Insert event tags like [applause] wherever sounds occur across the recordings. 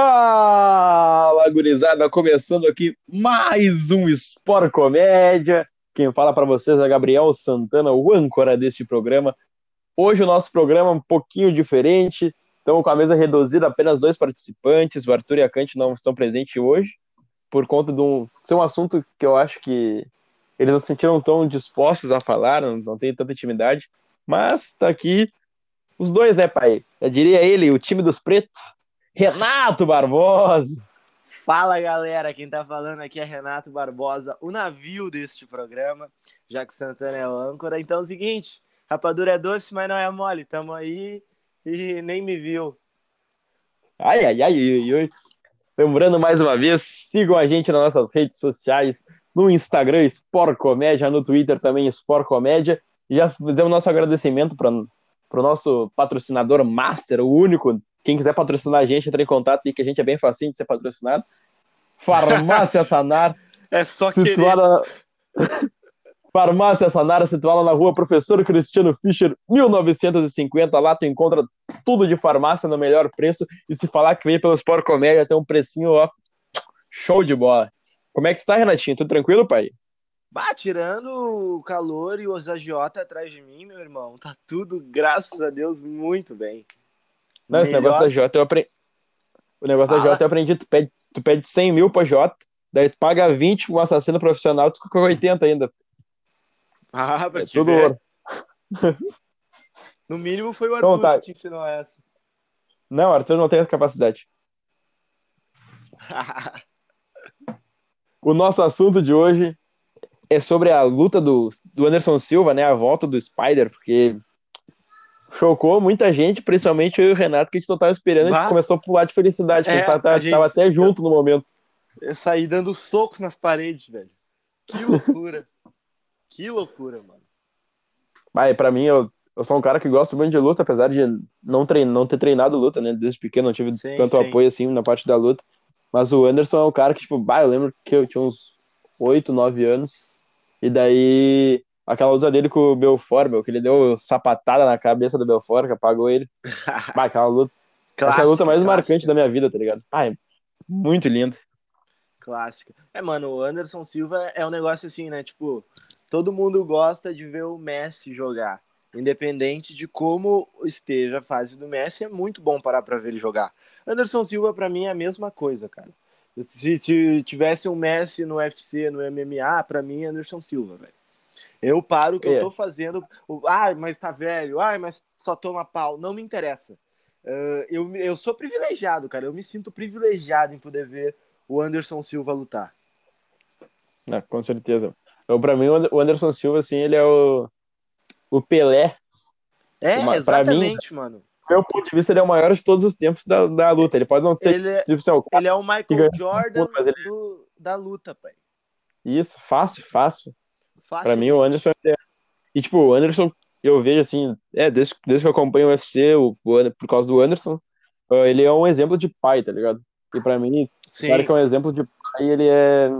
Fala, gurizada! Começando aqui mais um Sport Comédia. Quem fala para vocês é Gabriel Santana, o âncora deste programa. Hoje o nosso programa é um pouquinho diferente. Estamos com a mesa reduzida, apenas dois participantes. O Arthur e a Cante não estão presentes hoje, por conta de um, ser um assunto que eu acho que eles não se sentiram tão dispostos a falar, não, não tem tanta intimidade. Mas tá aqui os dois, né, pai? Eu diria ele, o time dos pretos. Renato Barbosa. Fala galera, quem tá falando aqui é Renato Barbosa, o navio deste programa, já que Santana é o âncora. Então é o seguinte, rapadura é doce, mas não é mole. Tamo aí e nem me viu. Ai, ai, ai, ai, ai. Lembrando mais uma vez, sigam a gente nas nossas redes sociais, no Instagram Sport Comédia, no Twitter também Sport Comédia. E já demos nosso agradecimento para o nosso patrocinador master, o único quem quiser patrocinar a gente, entra em contato e que a gente é bem facinho de ser patrocinado. Farmácia [laughs] Sanar. é só situada... [laughs] Farmácia Sanara, situada na rua Professor Cristiano Fischer, 1950. Lá tu encontra tudo de farmácia no melhor preço. E se falar que veio pelo Sport Comédia, tem um precinho, ó, show de bola. Como é que tu tá, Renatinho? Tudo tranquilo, pai? Bah, tirando o calor e os agiota atrás de mim, meu irmão, tá tudo, graças a Deus, muito bem. Não, esse negócio da Jota eu aprendi. O negócio da Jota eu aprendi, tu pede, tu pede 100 mil pra Jota, daí tu paga 20 com um assassino profissional, tu fica com 80 ainda. Ah, pra é tudo ver. ouro. No mínimo foi o Arthur então, tá. que te ensinou essa. Não, Arthur não tem essa capacidade. [laughs] o nosso assunto de hoje é sobre a luta do, do Anderson Silva, né? A volta do Spider, porque chocou muita gente, principalmente eu e o Renato, que a gente não tava esperando, a gente começou a pular de felicidade, é, a gente tava, a gente... tava até junto no momento. Eu saí dando socos nas paredes, velho. Que loucura. [laughs] que loucura, mano. Mas pra mim, eu, eu sou um cara que gosta muito de luta, apesar de não, trein, não ter treinado luta, né? Desde pequeno não tive sim, tanto sim. apoio assim na parte da luta. Mas o Anderson é um cara que, tipo, bah, eu lembro que eu tinha uns 8, 9 anos. E daí aquela luta dele com o Belfort, meu, que ele deu sapatada na cabeça do Belfort, que apagou ele. [laughs] bah, aquela luta. Clássica, é a luta mais marcante da minha vida, tá ligado? Ai, muito lindo. Clássica. É, mano, o Anderson Silva é um negócio assim, né? Tipo, todo mundo gosta de ver o Messi jogar. Independente de como esteja a fase do Messi, é muito bom parar pra ver ele jogar. Anderson Silva, para mim, é a mesma coisa, cara. Se, se tivesse um Messi no UFC, no MMA, para mim, é Anderson Silva, velho. Eu paro o que é. eu tô fazendo. Ai, mas tá velho. Ai, mas só toma pau. Não me interessa. Uh, eu, eu sou privilegiado, cara. Eu me sinto privilegiado em poder ver o Anderson Silva lutar. Ah, com certeza. Eu, pra mim, o Anderson Silva, assim, ele é o, o Pelé. É, uma, exatamente, mim, mano. Do meu ponto de vista, ele é o maior de todos os tempos da, da luta. Ele pode não ter. Ele é, tipo, assim, o, ele é o Michael Jordan ele... do, da luta, pai. Isso, fácil, fácil. Fácil. Pra mim, o Anderson é... E, tipo, o Anderson, eu vejo assim, é, desde, desde que eu acompanho o UFC, o, o, por causa do Anderson, ele é um exemplo de pai, tá ligado? E pra mim, Sim. claro que é um exemplo de pai, ele é.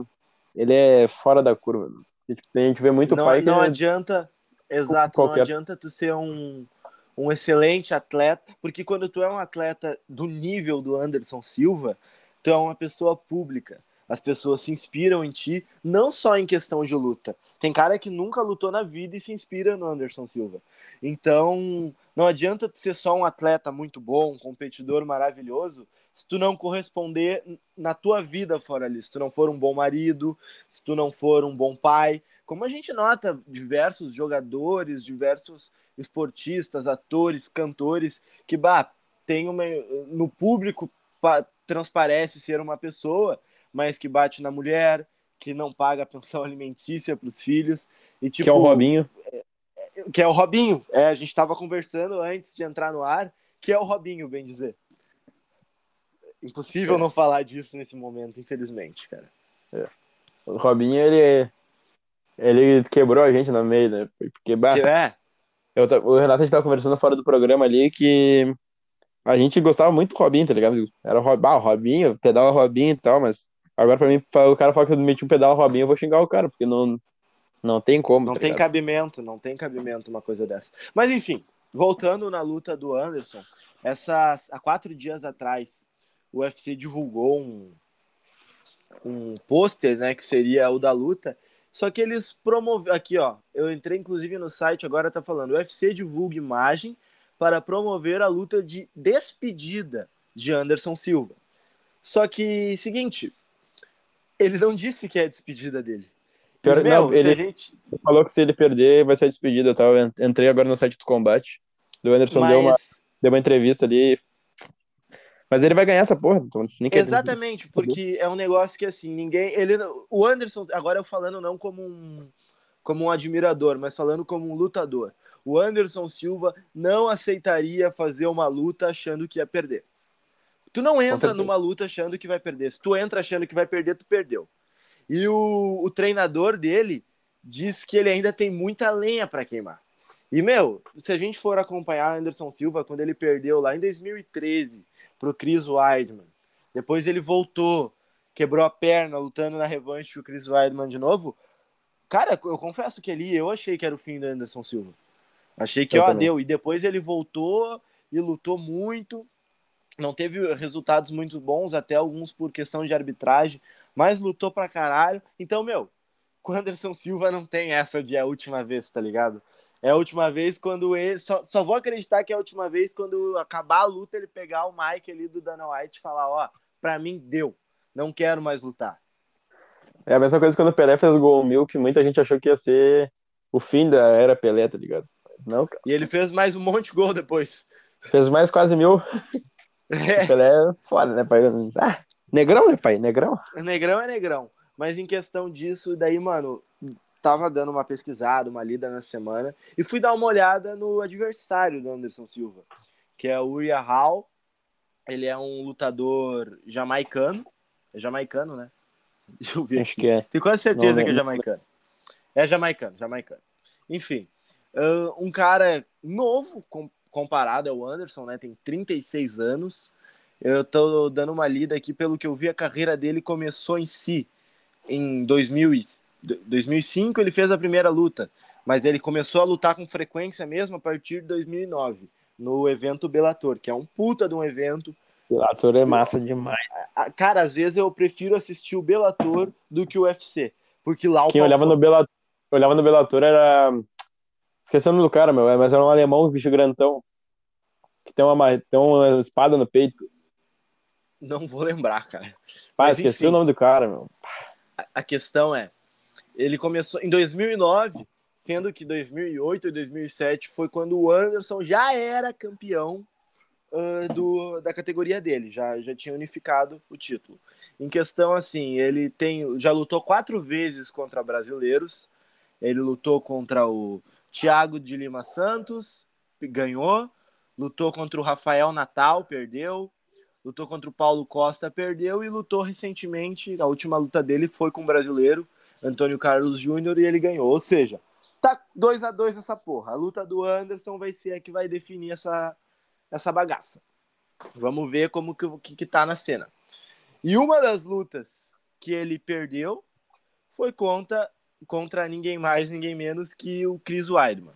Ele é fora da curva. E, tipo, a gente vê muito não, pai que. Não adianta. Exato, qualquer... não adianta tu ser um, um excelente atleta, porque quando tu é um atleta do nível do Anderson Silva, tu é uma pessoa pública. As pessoas se inspiram em ti, não só em questão de luta. Tem cara que nunca lutou na vida e se inspira no Anderson Silva. Então, não adianta tu ser só um atleta muito bom, um competidor maravilhoso, se tu não corresponder na tua vida fora ali, se tu não for um bom marido, se tu não for um bom pai. Como a gente nota diversos jogadores, diversos esportistas, atores, cantores que bah, tem uma no público transparece ser uma pessoa mas que bate na mulher, que não paga a pensão [laughs] alimentícia para os filhos. E, tipo, que é o Robinho. É, é, que é o Robinho. É, a gente estava conversando antes de entrar no ar, que é o Robinho, bem dizer. Impossível é. não falar disso nesse momento, infelizmente, cara. É. O Robinho, ele, ele quebrou a gente no meio, né? Porque, bah, que é? Eu, o Renato, a gente tava conversando fora do programa ali que a gente gostava muito do Robinho, tá ligado? Era o, ah, o Robinho, pedala Robinho e tal, mas Agora, pra mim, o cara fala que eu meti um pedal Robinho, eu vou xingar o cara, porque não, não tem como. Não tá tem ligado? cabimento, não tem cabimento uma coisa dessa. Mas enfim, voltando na luta do Anderson, essas, há quatro dias atrás, o UFC divulgou um, um pôster, né, que seria o da luta. Só que eles promoveram. Aqui, ó. Eu entrei inclusive no site, agora tá falando. O UFC divulga imagem para promover a luta de despedida de Anderson Silva. Só que, seguinte, ele não disse que é a despedida dele. Pior, meu, não, ele gente... falou que se ele perder, vai ser a despedida. Tá? Eu entrei agora no site do combate. O Anderson Mas... deu, uma, deu uma entrevista ali mas ele vai ganhar essa porra. Então Exatamente, porque é um negócio que assim, ninguém. Ele, o Anderson, agora eu falando não como um, como um admirador, mas falando como um lutador. O Anderson Silva não aceitaria fazer uma luta achando que ia perder. Tu não entra numa luta achando que vai perder. Se tu entra achando que vai perder, tu perdeu. E o, o treinador dele diz que ele ainda tem muita lenha para queimar. E, meu, se a gente for acompanhar Anderson Silva, quando ele perdeu lá em 2013 pro Chris Weidman. Depois ele voltou, quebrou a perna lutando na revanche com o Chris Weidman de novo. Cara, eu confesso que ali eu achei que era o fim do Anderson Silva. Achei que, eu ó, deu. E depois ele voltou e lutou muito. Não teve resultados muito bons, até alguns por questão de arbitragem, mas lutou pra caralho. Então, meu, [laughs] com o Anderson Silva não tem essa de a última vez, tá ligado? É a última vez quando ele. Só, só vou acreditar que é a última vez quando acabar a luta, ele pegar o Mike ali do Dana White e falar: Ó, pra mim deu. Não quero mais lutar. É a mesma coisa quando o Pelé fez o gol mil, que muita gente achou que ia ser o fim da era Pelé, tá ligado? Não, cara. E ele fez mais um monte de gol depois. Fez mais quase mil. [laughs] É. O Pelé é foda, né, pai? Ah, negrão, né, pai? Negrão. Negrão é negrão. Mas em questão disso, daí, mano, tava dando uma pesquisada, uma lida na semana, e fui dar uma olhada no adversário do Anderson Silva, que é o Uriah Hall. Ele é um lutador jamaicano. É jamaicano, né? [laughs] Deixa eu ver. Acho aqui. que é. Tenho quase certeza não, que é jamaicano. É jamaicano, jamaicano. Enfim, um cara novo com, comparado ao Anderson, né? Tem 36 anos. Eu tô dando uma lida aqui, pelo que eu vi, a carreira dele começou em si em 2000 2005 ele fez a primeira luta, mas ele começou a lutar com frequência mesmo a partir de 2009, no evento Bellator, que é um puta de um evento. Bellator é massa demais. Cara, às vezes eu prefiro assistir o Bellator do que o UFC, porque lá o Quem olhava no Bellator, olhava no Bellator era esqueci o nome do cara, meu, mas era um alemão, um bicho grandão, que tem uma tem uma espada no peito. Não vou lembrar, cara. Pai, esqueci enfim, o nome do cara, meu. A questão é, ele começou em 2009, sendo que 2008 e 2007 foi quando o Anderson já era campeão uh, do, da categoria dele, já, já tinha unificado o título. Em questão assim, ele tem já lutou quatro vezes contra brasileiros. Ele lutou contra o Thiago de Lima Santos, ganhou. Lutou contra o Rafael Natal, perdeu. Lutou contra o Paulo Costa, perdeu. E lutou recentemente, a última luta dele foi com o brasileiro, Antônio Carlos Júnior e ele ganhou. Ou seja, tá 2 a 2 essa porra. A luta do Anderson vai ser a que vai definir essa, essa bagaça. Vamos ver como que, que, que tá na cena. E uma das lutas que ele perdeu foi contra, contra ninguém mais, ninguém menos que o Chris Weidman.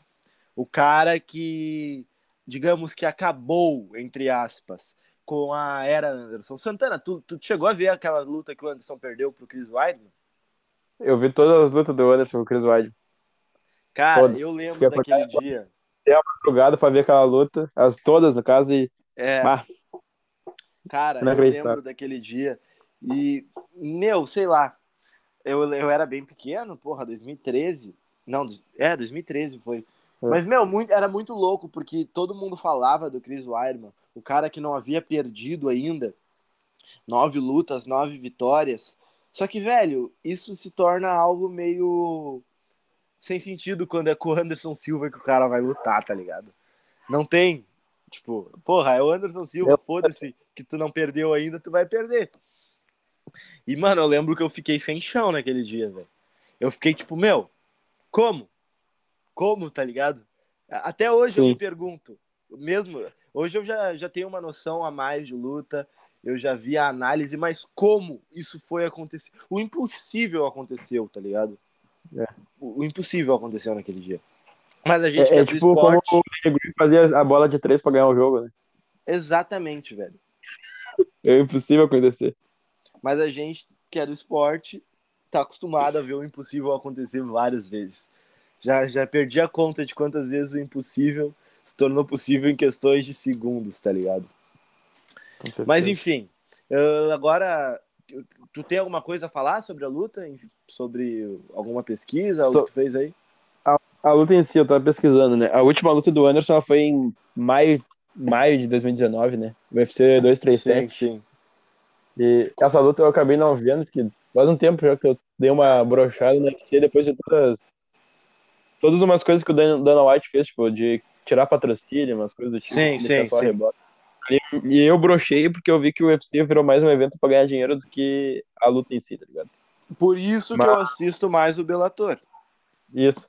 O cara que, digamos que acabou, entre aspas, com a era Anderson. Santana, tu, tu chegou a ver aquela luta que o Anderson perdeu pro Chris Weidman? Eu vi todas as lutas do Anderson com o Chris Weidman. Cara, todas. eu lembro daquele dia. Tem uma madrugada pra ver aquela luta, as todas, no caso, e. É. Ah, Cara, eu lembro daquele dia. E, meu, sei lá. Eu, eu era bem pequeno, porra, 2013. Não, é, 2013 foi. É. Mas, meu, muito, era muito louco, porque todo mundo falava do Chris Weidman, o cara que não havia perdido ainda. Nove lutas, nove vitórias. Só que, velho, isso se torna algo meio sem sentido quando é com o Anderson Silva que o cara vai lutar, tá ligado? Não tem. Tipo, porra, é o Anderson Silva, foda-se, que tu não perdeu ainda, tu vai perder. E, mano, eu lembro que eu fiquei sem chão naquele dia, velho. Eu fiquei tipo, meu, como? Como, tá ligado? Até hoje Sim. eu me pergunto, mesmo, hoje eu já, já tenho uma noção a mais de luta, eu já vi a análise, mas como isso foi acontecer? O impossível aconteceu, tá ligado? É. O, o, impossível aconteceu naquele dia. Mas a gente é, é tipo esporte... como o Negri fazia a bola de três para ganhar o jogo, né? Exatamente, velho. É impossível acontecer. Mas a gente que é do esporte tá acostumado a ver o impossível acontecer várias vezes. Já, já perdi a conta de quantas vezes o impossível se tornou possível em questões de segundos, tá ligado? Mas enfim, agora tu tem alguma coisa a falar sobre a luta? Sobre alguma pesquisa, algo so, que tu fez aí? A, a, luta em si, eu tava pesquisando, né? A última luta do Anderson foi em maio, maio de 2019, né? UFC 237. Sim, sim. E essa luta eu acabei não vendo, porque faz um tempo já que eu dei uma brochada no UFC depois de todas todas umas coisas que o Dana White fez, tipo, de tirar patrocínio, umas coisas do tipo. Sim, sim, sim. E, e, eu brochei porque eu vi que o UFC virou mais um evento para ganhar dinheiro do que a luta em si, tá ligado? Por isso Mas... que eu assisto mais o Bellator. Isso.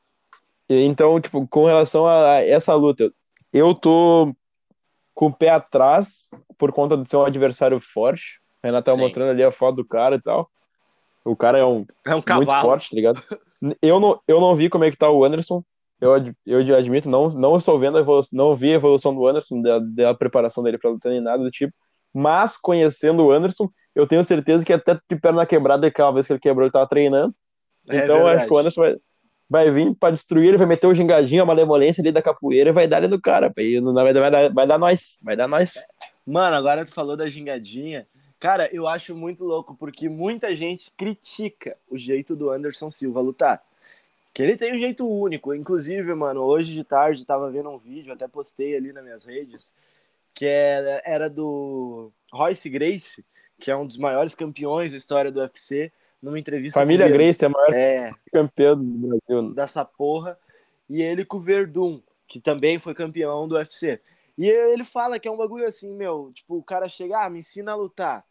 Então, tipo, com relação a essa luta, eu tô com o pé atrás por conta de ser um adversário forte. A Renata tava mostrando ali a foto do cara e tal. O cara é um, é um muito forte, tá ligado? [laughs] Eu não, eu não vi como é que tá o Anderson. Eu, eu admito, não, não estou vendo a evolução, não vi a evolução do Anderson, da, da preparação dele para lutar nem nada do tipo. Mas, conhecendo o Anderson, eu tenho certeza que até de perna quebrada, aquela vez que ele quebrou, ele tava treinando. É então, verdade. acho que o Anderson vai, vai vir para destruir, ele vai meter o gingadinho, a malemolência ali da capoeira e vai dar ali no cara. Vai, vai, vai, dar, vai dar nós, vai dar nós. Mano, agora tu falou da gingadinha. Cara, eu acho muito louco, porque muita gente critica o jeito do Anderson Silva lutar. Que ele tem um jeito único. Inclusive, mano, hoje de tarde tava vendo um vídeo, até postei ali nas minhas redes, que era, era do Royce Grace, que é um dos maiores campeões da história do UFC, numa entrevista. Família Grace é a maior é, campeão do Brasil. Dessa porra. E ele com o Verdun, que também foi campeão do UFC. E ele fala que é um bagulho assim, meu, tipo, o cara chega, ah, me ensina a lutar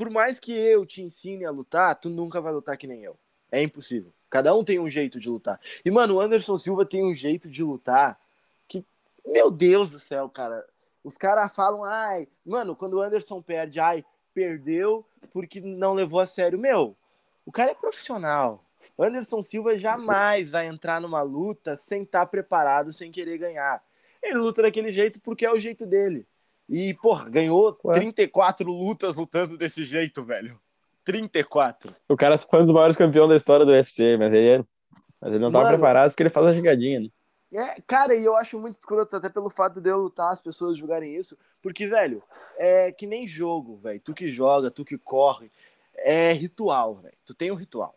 por mais que eu te ensine a lutar, tu nunca vai lutar que nem eu. É impossível. Cada um tem um jeito de lutar. E, mano, o Anderson Silva tem um jeito de lutar que, meu Deus do céu, cara. Os caras falam, ai, mano, quando o Anderson perde, ai, perdeu porque não levou a sério. Meu, o cara é profissional. Anderson Silva jamais vai entrar numa luta sem estar preparado, sem querer ganhar. Ele luta daquele jeito porque é o jeito dele. E, porra, ganhou Ué? 34 lutas lutando desse jeito, velho. 34. O cara foi um dos maiores campeões da história do UFC, mas ele, mas ele não estava preparado porque ele faz a gigadinha, né? É, cara, e eu acho muito escroto, até pelo fato de eu lutar, as pessoas julgarem isso, porque, velho, é que nem jogo, velho. Tu que joga, tu que corre, é ritual, velho. Tu tem um ritual.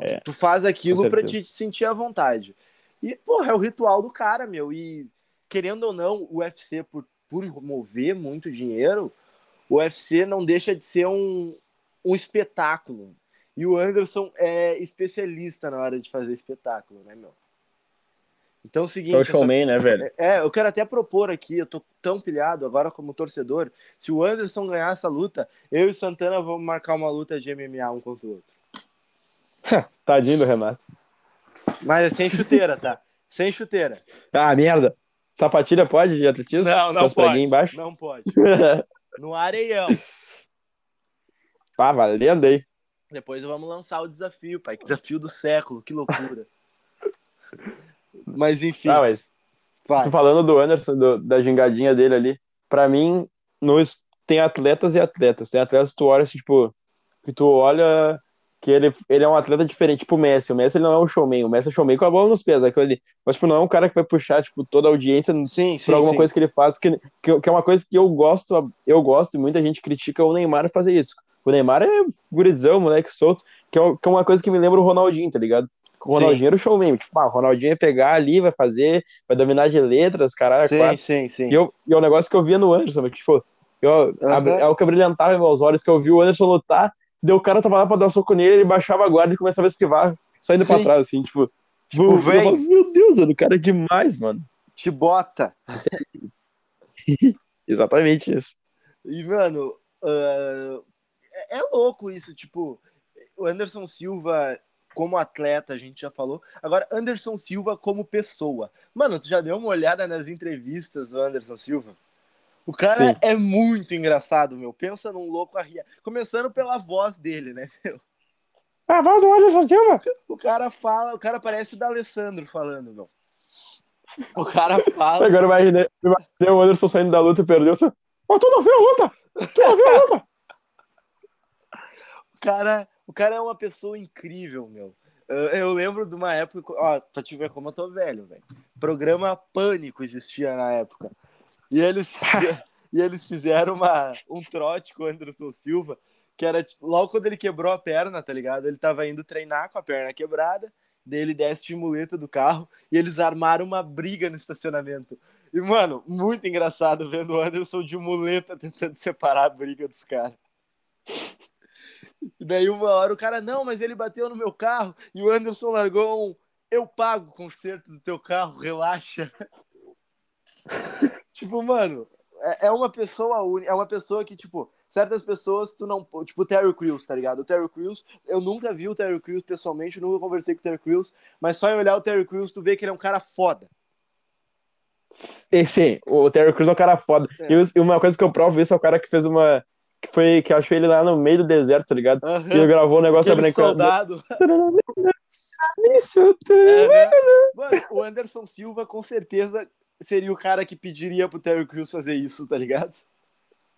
É, tu faz aquilo para te sentir à vontade. E, porra, é o ritual do cara, meu. E, querendo ou não, o UFC, por por mover muito dinheiro, o UFC não deixa de ser um, um espetáculo. E o Anderson é especialista na hora de fazer espetáculo, né, meu? Então é o seguinte. É o showman, né, velho? É, eu quero até propor aqui, eu tô tão pilhado agora como torcedor. Se o Anderson ganhar essa luta, eu e Santana vamos marcar uma luta de MMA um contra o outro. [laughs] Tadinho do Renato. Mas é sem chuteira, tá? Sem chuteira. Ah, merda. Sapatilha pode de atletismo? Não, não pode. Embaixo? Não pode. [laughs] no areião. Ah, valendo aí. Depois vamos lançar o desafio, pai. Que desafio do século, que loucura. [laughs] mas enfim. Ah, mas... Vai. falando do Anderson, do, da gingadinha dele ali, pra mim, nos, tem atletas e atletas. Tem atletas que tu olha assim, tipo, que tu olha que ele, ele é um atleta diferente, tipo o Messi. O Messi não é um showman, o Messi é showman com a bola nos pés, aquilo ali. Mas, tipo, não é um cara que vai puxar, tipo, toda a audiência sim, por alguma sim. coisa que ele faz, que, que, que, é uma coisa que eu gosto, eu gosto, e muita gente critica o Neymar fazer isso. O Neymar é gurizão, moleque solto, que é, que é uma coisa que me lembra o Ronaldinho, tá ligado? O Ronaldinho era o showman, tipo, ah, o Ronaldinho ia pegar ali, vai fazer, vai dominar de letras, caralho, sim, quatro. Sim, sim, e, eu, e é um negócio que eu via no Anderson, tipo, eu, uhum. é o que brilhantava em meus olhos, que eu vi o Anderson lutar, Deu o cara tava lá pra dar soco nele, ele baixava a guarda e começava a esquivar, só indo Sim. pra trás, assim, tipo. Tipo, vem. Meu Deus, mano, o cara é demais, mano. Te bota. [laughs] Exatamente isso. E, mano, uh, é louco isso, tipo, o Anderson Silva como atleta, a gente já falou. Agora, Anderson Silva como pessoa. Mano, tu já deu uma olhada nas entrevistas do Anderson Silva? O cara Sim. é muito engraçado, meu. Pensa num louco a rir. Começando pela voz dele, né, [laughs] meu? A voz do Anderson Silva? O cara fala, o cara parece o da Alessandro falando, meu. O cara [laughs] fala. Agora imaginei, imaginei o Anderson saindo da luta e perdeu. Ó, tu não viu a luta? Tu não viu a luta? o, cara, o cara é uma pessoa incrível, meu. Eu, eu lembro de uma época, ó, pra te ver como eu tô velho, velho. Programa Pânico existia na época. E eles, e eles fizeram uma, um trote com o Anderson Silva, que era logo quando ele quebrou a perna, tá ligado? Ele tava indo treinar com a perna quebrada, daí ele desce de muleta do carro e eles armaram uma briga no estacionamento. E, mano, muito engraçado vendo o Anderson de muleta tentando separar a briga dos caras. E daí uma hora o cara, não, mas ele bateu no meu carro e o Anderson largou um eu pago o conserto do teu carro, relaxa. Tipo, mano, é, é uma pessoa única, é uma pessoa que, tipo, certas pessoas tu não. Tipo, o Terry Crews, tá ligado? O Terry Crews, eu nunca vi o Terry Crews pessoalmente, nunca conversei com o Terry Crews, mas só em olhar o Terry Crews tu vê que ele é um cara foda. Sim, o Terry Crews é um cara foda. É. E uma coisa que eu provo isso é o cara que fez uma. Que foi que eu achei ele lá no meio do deserto, tá ligado? Uhum. E ele gravou um negócio Aquele soldado. [laughs] Isso, é, Mano, o Anderson Silva com certeza seria o cara que pediria pro Terry Crews fazer isso, tá ligado?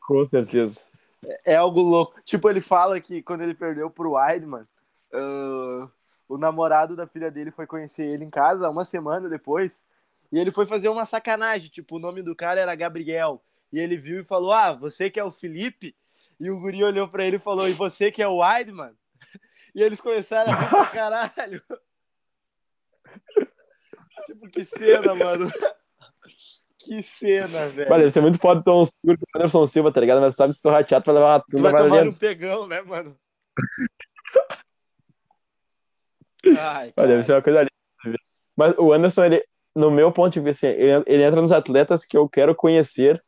Com certeza. É, é algo louco. Tipo, ele fala que quando ele perdeu pro Weidman, uh, o namorado da filha dele foi conhecer ele em casa uma semana depois. E ele foi fazer uma sacanagem. Tipo, o nome do cara era Gabriel. E ele viu e falou: Ah, você que é o Felipe? E o guri olhou pra ele e falou: E você que é o Weidman? E eles começaram a rir pra caralho. [laughs] tipo, que cena, mano. Que cena, velho. Mas deve ser muito foda ter um seguro com o Anderson Silva, tá ligado? Mas sabe se tu rateado pra levar uma Tu vai tomar um pegão, né, mano? [laughs] Ai, Mas deve ser uma coisa ali. Mas o Anderson, ele, no meu ponto de vista, assim, ele, ele, entra nos atletas que eu quero conhecer,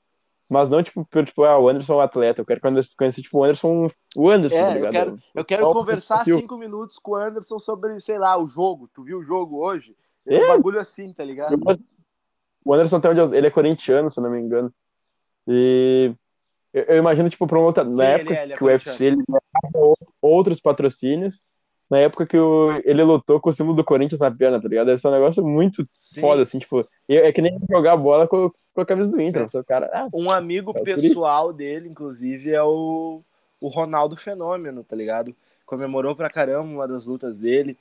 mas não tipo, tipo ah, o Anderson é um atleta. Eu quero conhecer tipo, o Anderson, o Anderson, é, tá Eu quero, eu quero conversar cinco minutos com o Anderson sobre, sei lá, o jogo. Tu viu o jogo hoje? É, um bagulho assim, tá ligado? O Anderson tem onde ele é corintiano, se não me engano. E eu, eu imagino, tipo, pra uma outra. Sim, na época é, é que o UFC ele outros patrocínios. Na época que o, ele lutou com o símbolo do Corinthians na perna, tá ligado? Esse é um negócio muito Sim. foda, assim, tipo, é que nem jogar bola com, com a camisa do Inter. É. Cara, ah, um amigo é pessoal dele, inclusive, é o, o Ronaldo Fenômeno, tá ligado? Comemorou pra caramba uma das lutas dele.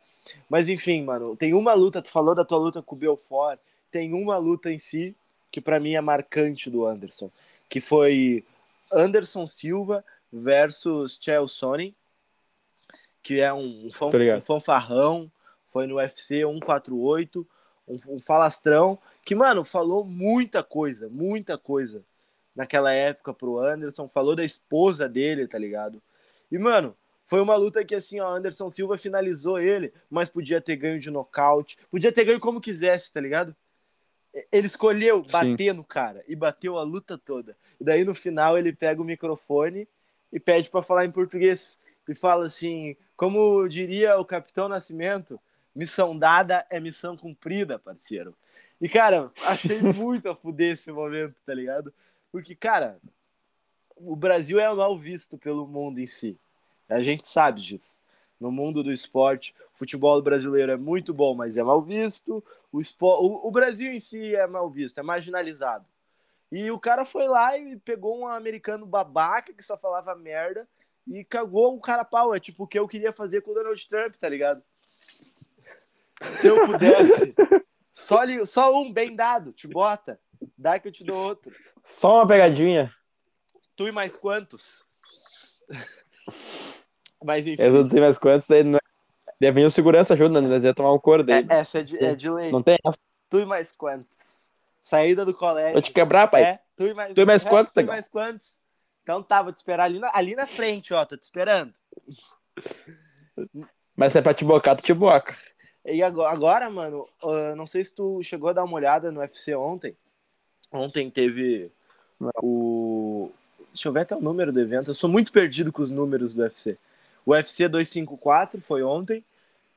Mas enfim, mano, tem uma luta, tu falou da tua luta com o Belfort, tem uma luta em si que para mim é marcante do Anderson, que foi Anderson Silva versus Chael Sonnen, que é um, fan, um fanfarrão, foi no UFC 148, um, um falastrão, que, mano, falou muita coisa, muita coisa naquela época pro Anderson, falou da esposa dele, tá ligado? E, mano, foi uma luta que, assim, ó, Anderson Silva finalizou ele, mas podia ter ganho de nocaute, podia ter ganho como quisesse, tá ligado? Ele escolheu bater Sim. no cara e bateu a luta toda. E daí no final ele pega o microfone e pede para falar em português e fala assim, como diria o Capitão Nascimento, missão dada é missão cumprida, parceiro. E cara, [laughs] achei muito a fuder esse momento, tá ligado? Porque cara, o Brasil é mal visto pelo mundo em si. A gente sabe disso no mundo do esporte. O futebol brasileiro é muito bom, mas é mal visto. O, esporte, o, o Brasil em si é mal visto, é marginalizado. E o cara foi lá e pegou um americano babaca que só falava merda e cagou o cara pau. É tipo o que eu queria fazer com o Donald Trump, tá ligado? [laughs] Se eu pudesse, só, só um bem dado, te bota. Dá que eu te dou outro. Só uma pegadinha. Tu e mais quantos? [laughs] Mas enfim. Eu não tenho mais quantos, daí não... deve vir o segurança ajuda, né? Nós ia tomar um cor dele. É, essa é de, é de lei. Não tem Tu e mais quantos? Saída do colégio. Vou te quebrar, pai. É, tu e mais, tu e mais é, quantos, Tu e mais quantos? Então tá, vou te esperar ali na, ali na frente, ó. Tô te esperando. Mas se é pra te bocar, tu te boca. E agora, agora mano, uh, não sei se tu chegou a dar uma olhada no UFC ontem. Ontem teve o. Deixa eu ver até o número do evento. Eu sou muito perdido com os números do UFC. UFC 254 foi ontem.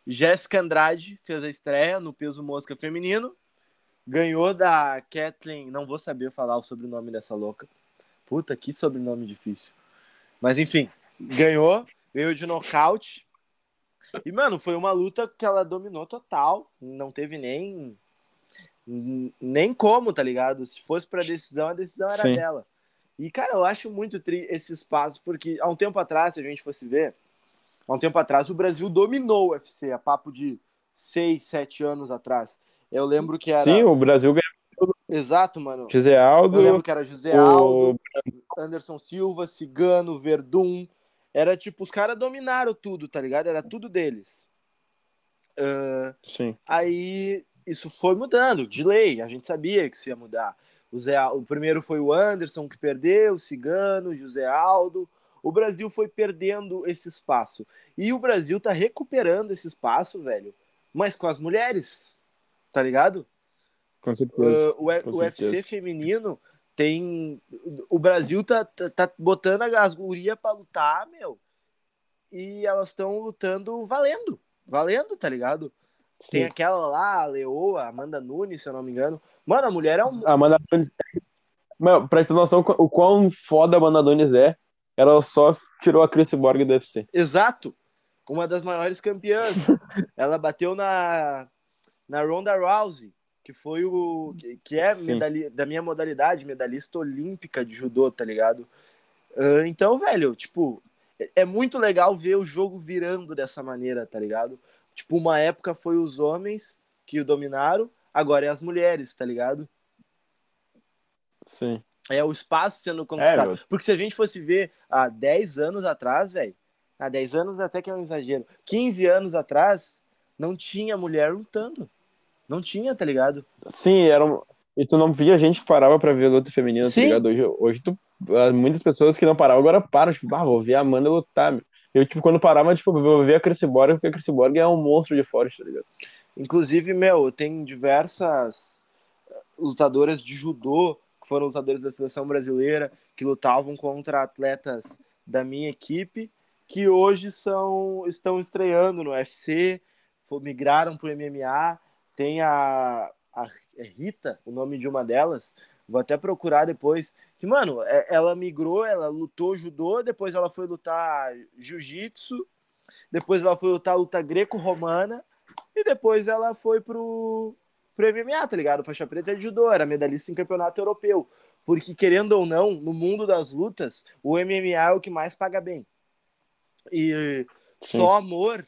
Jéssica Andrade fez a estreia no peso mosca feminino. Ganhou da Kathleen, não vou saber falar o sobrenome dessa louca. Puta, que sobrenome difícil. Mas enfim, ganhou, ganhou de nocaute. E, mano, foi uma luta que ela dominou total. Não teve nem. Nem como, tá ligado? Se fosse pra decisão, a decisão era Sim. dela. E, cara, eu acho muito tri esse espaço, porque há um tempo atrás, se a gente fosse ver, há um tempo atrás, o Brasil dominou o UFC, a papo de seis, sete anos atrás. Eu lembro que era. Sim, o Brasil ganhou. Exato, mano. José Aldo. Eu lembro que era José Aldo, o... Anderson Silva, Cigano, Verdun. Era tipo, os caras dominaram tudo, tá ligado? Era tudo deles. Uh, Sim. Aí isso foi mudando, de lei, a gente sabia que isso ia mudar. O, Zé, o primeiro foi o Anderson que perdeu, o Cigano, José Aldo. O Brasil foi perdendo esse espaço. E o Brasil tá recuperando esse espaço, velho, mas com as mulheres, tá ligado? Com certeza. Uh, o, com o certeza. UFC feminino tem. O Brasil tá, tá, tá botando as gurias pra lutar, meu. E elas estão lutando valendo. Valendo, tá ligado? Sim. Tem aquela lá, a Leoa, Amanda Nunes, se eu não me engano. Mano, a mulher é um. Amanda Nunes. Mano, pra ter noção o quão foda a Amanda Nunes é, ela só tirou a Chris Borg do UFC. Exato! Uma das maiores campeãs. [laughs] ela bateu na, na Ronda Rousey, que foi o. que é medalha, da minha modalidade, medalhista olímpica de judô, tá ligado? Uh, então, velho, tipo, é muito legal ver o jogo virando dessa maneira, tá ligado? Tipo, uma época foi os homens que o dominaram, agora é as mulheres, tá ligado? Sim. É o espaço sendo conquistado. É, Porque se a gente fosse ver há 10 anos atrás, velho, há 10 anos até que é um exagero, 15 anos atrás, não tinha mulher lutando. Não tinha, tá ligado? Sim, era um... E tu não via gente que parava pra ver luta feminina, tá Sim. tá ligado? Hoje, hoje tu... muitas pessoas que não paravam agora param, tipo, ah, vou ver a Amanda lutar, meu. Eu, tipo, quando parava, tipo, eu ver a Chris Borg, porque a Chris Borg é um monstro de forte, tá ligado? Inclusive, meu, tem diversas lutadoras de judô que foram lutadores da seleção brasileira que lutavam contra atletas da minha equipe que hoje são estão estreando no UFC, migraram para o MMA. Tem a, a é Rita, o nome de uma delas, Vou até procurar depois. Que, mano, é, ela migrou, ela lutou judô, depois ela foi lutar jiu-jitsu, depois ela foi lutar luta greco-romana, e depois ela foi pro, pro MMA, tá ligado? Faixa preta de judô, era medalhista em campeonato europeu. Porque, querendo ou não, no mundo das lutas, o MMA é o que mais paga bem. E Sim. só amor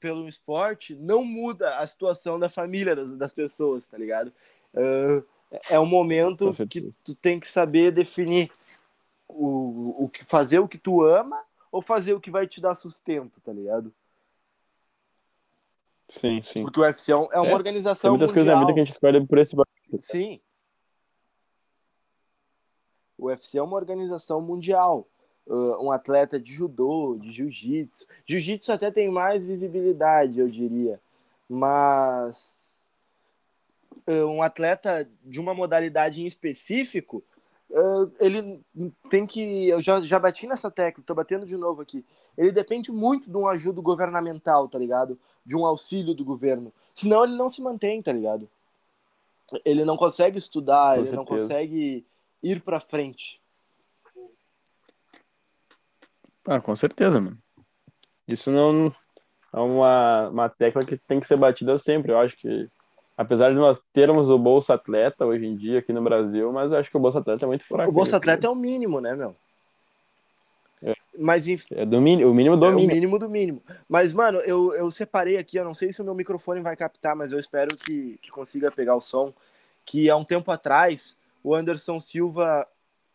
pelo esporte não muda a situação da família das, das pessoas, tá ligado? Uh, é um momento que tu tem que saber definir o, o que fazer o que tu ama ou fazer o que vai te dar sustento, tá ligado? Sim, sim. Porque o UFC é, é uma é, organização. Tem muitas mundial. coisas na vida que a gente escolhe por esse Sim. O UFC é uma organização mundial. Uh, um atleta de judô, de jiu-jitsu. Jiu-jitsu até tem mais visibilidade, eu diria. Mas eh, um atleta de uma modalidade em específico, eh, ele tem que. Eu já, já bati nessa tecla, tô batendo de novo aqui. Ele depende muito de um ajuda governamental, tá ligado? De um auxílio do governo. Senão ele não se mantém, tá ligado? Ele não consegue estudar, Com ele certeza. não consegue ir pra frente. Ah, com certeza, mano. Isso não é uma, uma tecla que tem que ser batida sempre. Eu acho que apesar de nós termos o Bolsa Atleta hoje em dia aqui no Brasil, mas eu acho que o Bolsa Atleta é muito fraco. O Bolsa Atleta é o mínimo, né, meu? É. Mas enfim. É do mínimo, o mínimo do é mínimo. O mínimo do mínimo. Mas, mano, eu, eu separei aqui, eu não sei se o meu microfone vai captar, mas eu espero que, que consiga pegar o som. Que há um tempo atrás, o Anderson Silva,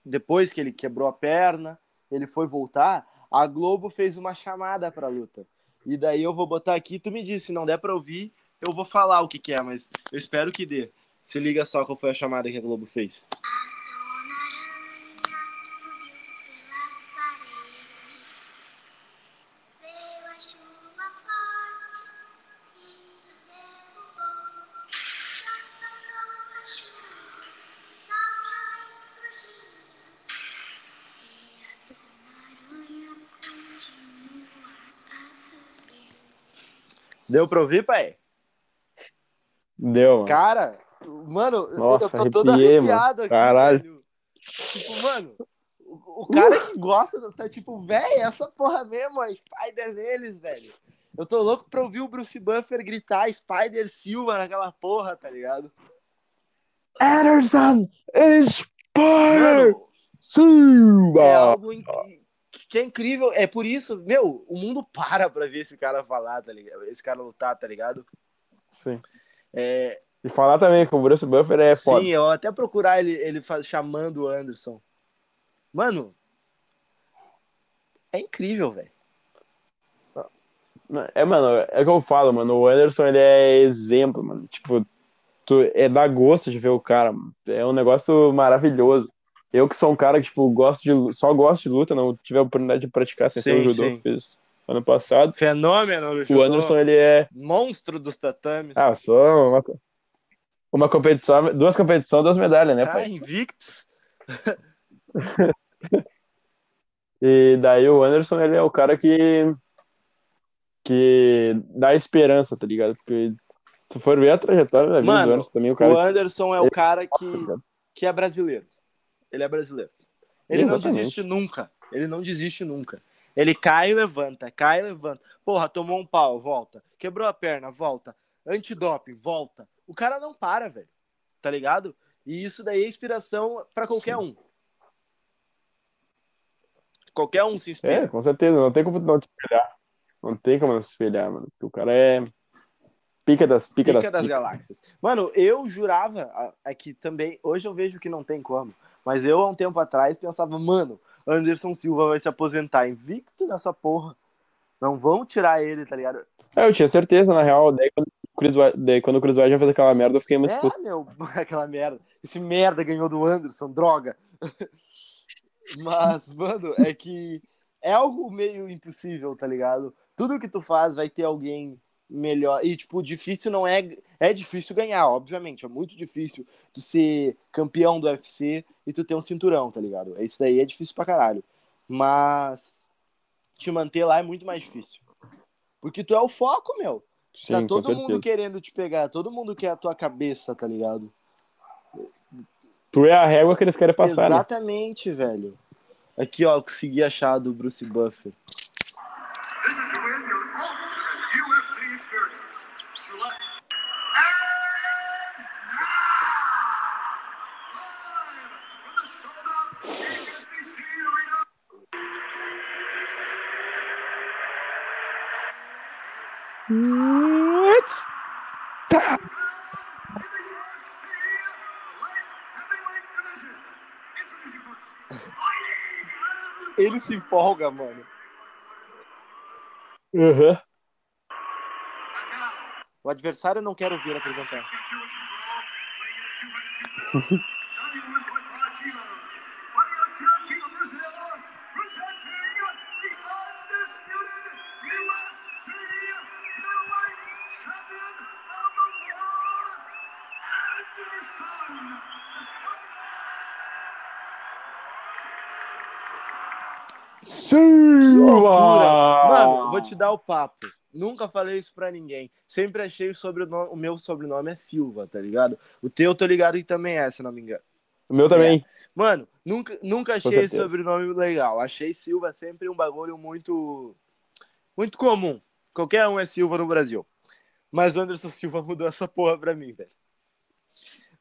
depois que ele quebrou a perna, ele foi voltar, a Globo fez uma chamada pra luta. E daí eu vou botar aqui, tu me disse, se não der pra ouvir, eu vou falar o que, que é, mas eu espero que dê. Se liga só qual foi a chamada que a Globo fez. Deu pra ouvir, pai? Deu. Mano. Cara, mano, Nossa, eu tô todo arrepiado aqui. Caralho. Velho. Tipo, mano, o, o cara que gosta tá tipo, velho, essa porra mesmo, a Spider neles, velho. Eu tô louco pra ouvir o Bruce Buffer gritar Spider Silva naquela porra, tá ligado? Anderson Spider! Silva! É algo que é incrível. É por isso, meu, o mundo para pra ver esse cara falar, tá ligado? Esse cara lutar, tá ligado? Sim. É... E falar também com o Bruce Buffer é foda. Sim, eu até procurar ele, ele faz, chamando o Anderson. Mano, é incrível, velho. É, mano, é que eu falo, mano. O Anderson, ele é exemplo, mano. Tipo, tu, é dá gosto de ver o cara, mano. É um negócio maravilhoso. Eu que sou um cara que, tipo, gosto de, só gosto de luta, não tive a oportunidade de praticar sem ser o judô que fiz ano passado. Fenômeno, O Anderson, ele é... Monstro dos tatames. Ah, só uma, uma competição, duas competições, duas medalhas, né, ah, pai? Invictus. [laughs] e daí o Anderson, ele é o cara que que dá esperança, tá ligado? Porque se for ver a trajetória da vida Mano, do Anderson também, o cara. O Anderson é o cara que, que é brasileiro. Ele é brasileiro. Ele Exatamente. não desiste nunca. Ele não desiste nunca. Ele cai e levanta, cai e levanta. Porra, tomou um pau, volta. Quebrou a perna, volta. Antidoping, volta. O cara não para, velho. Tá ligado? E isso daí é inspiração para qualquer Sim. um. Qualquer um se inspira. É, com certeza. Não tem como não te espelhar. Não tem como não se espelhar, mano. O cara é pica das pica, pica das, das galáxias. Mano, eu jurava aqui é também. Hoje eu vejo que não tem como. Mas eu, há um tempo atrás, pensava, mano, Anderson Silva vai se aposentar invicto nessa porra. Não vão tirar ele, tá ligado? É, eu tinha certeza, na real. Daí quando o Chris, daí, quando o Chris Weidman fez aquela merda, eu fiquei muito É, puto. meu, [laughs] aquela merda. Esse merda ganhou do Anderson, droga. [laughs] Mas, mano, é que é algo meio impossível, tá ligado? Tudo que tu faz vai ter alguém melhor. E, tipo, difícil não é. É difícil ganhar, obviamente. É muito difícil tu ser campeão do UFC e tu ter um cinturão, tá ligado? Isso daí é difícil pra caralho. Mas te manter lá é muito mais difícil. Porque tu é o foco, meu. Sim, tá todo mundo querendo te pegar, todo mundo quer a tua cabeça, tá ligado? Tu é a régua que eles querem passar. né? Exatamente, né? velho. Aqui, ó, consegui achar do Bruce Buffer. Stop. Ele se empolga, mano. Uhum. O adversário não quer ouvir apresentar. [laughs] te dar o papo. Nunca falei isso pra ninguém. Sempre achei o, sobrenome, o meu sobrenome é Silva, tá ligado? O teu, tô ligado que também é, se não me engano. O meu também. É. Mano, nunca, nunca achei esse sobrenome legal. Achei Silva sempre um bagulho muito. Muito comum. Qualquer um é Silva no Brasil. Mas o Anderson Silva mudou essa porra pra mim, velho.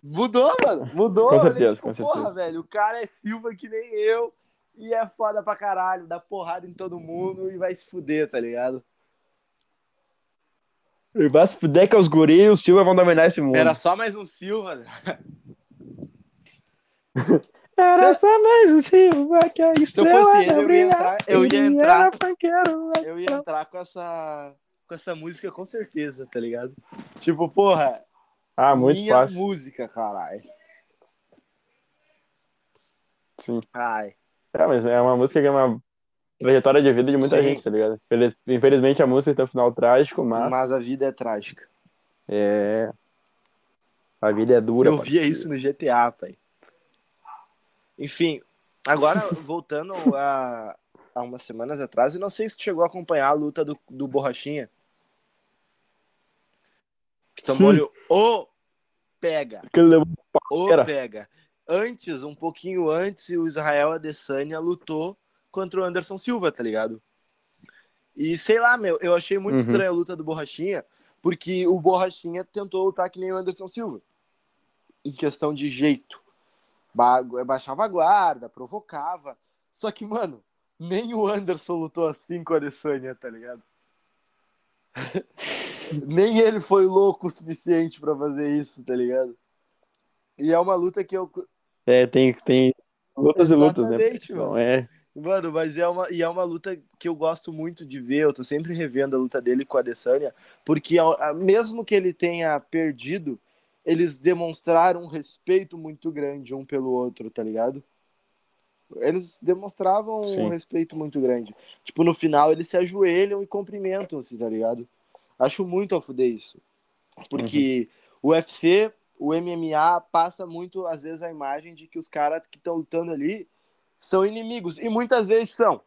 Mudou, mano. Mudou. Com certeza, tipo, com porra, certeza. velho. O cara é Silva que nem eu. E é foda pra caralho. Dá porrada em todo mundo e vai se fuder, tá ligado? E vai se fuder que os guris e o Silva vão dominar esse mundo. Era só mais um Silva. [laughs] Era só mais um Silva que a Se eu fosse ele, eu ia entrar. Eu ia entrar. Eu ia entrar com essa. Com essa música com certeza, tá ligado? Tipo, porra. Ah, muito minha fácil. música, caralho. Sim. Ai. É, mas é uma música que é uma trajetória de vida de muita Sim. gente, tá ligado? Infeliz- Infelizmente a música tem um final trágico, mas, Mas a vida é trágica. é. A vida é dura. Eu via parceiro. isso no GTA, pai. Enfim, agora [laughs] voltando a, a umas semanas atrás, e não sei se chegou a acompanhar a luta do, do Borrachinha. Que tomou-lhe o pega. O pega. Antes, um pouquinho antes, o Israel Adesanya lutou contra o Anderson Silva, tá ligado? E sei lá, meu, eu achei muito Uhum. estranha a luta do Borrachinha, porque o Borrachinha tentou lutar que nem o Anderson Silva. Em questão de jeito. baixava a guarda, provocava. Só que, mano, nem o Anderson lutou assim com a Adesanya, tá ligado? [laughs] nem ele foi louco o suficiente para fazer isso, tá ligado? E é uma luta que eu. É, tem, tem lutas Exatamente, e lutas, né? Então, é. Mano, mas é uma, e é uma luta que eu gosto muito de ver. Eu tô sempre revendo a luta dele com a Adesanya, porque mesmo que ele tenha perdido, eles demonstraram um respeito muito grande um pelo outro, tá ligado? Eles demonstravam Sim. um respeito muito grande. Tipo, no final eles se ajoelham e cumprimentam-se, tá ligado? Acho muito a fuder isso. Porque uhum. o UFC, o MMA, passa muito, às vezes, a imagem de que os caras que estão lutando ali são inimigos. E muitas vezes são.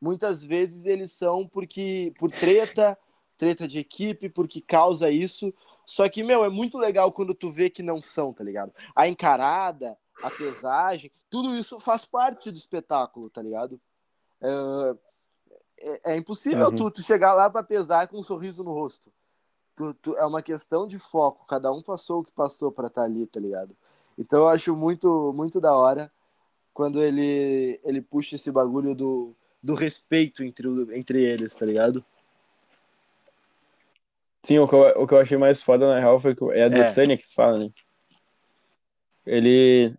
Muitas vezes eles são porque por treta, treta de equipe, porque causa isso. Só que, meu, é muito legal quando tu vê que não são, tá ligado? A encarada, a pesagem, tudo isso faz parte do espetáculo, tá ligado? É, é, é impossível uhum. tu, tu, chegar lá para pesar com um sorriso no rosto. Tu, tu, é uma questão de foco, cada um passou o que passou para estar tá ali, tá ligado? Então eu acho muito, muito da hora quando ele, ele puxa esse bagulho do, do respeito entre, entre eles, tá ligado? Sim, o que, eu, o que eu achei mais foda na real foi que é a Desânia é. que se fala, né? Ele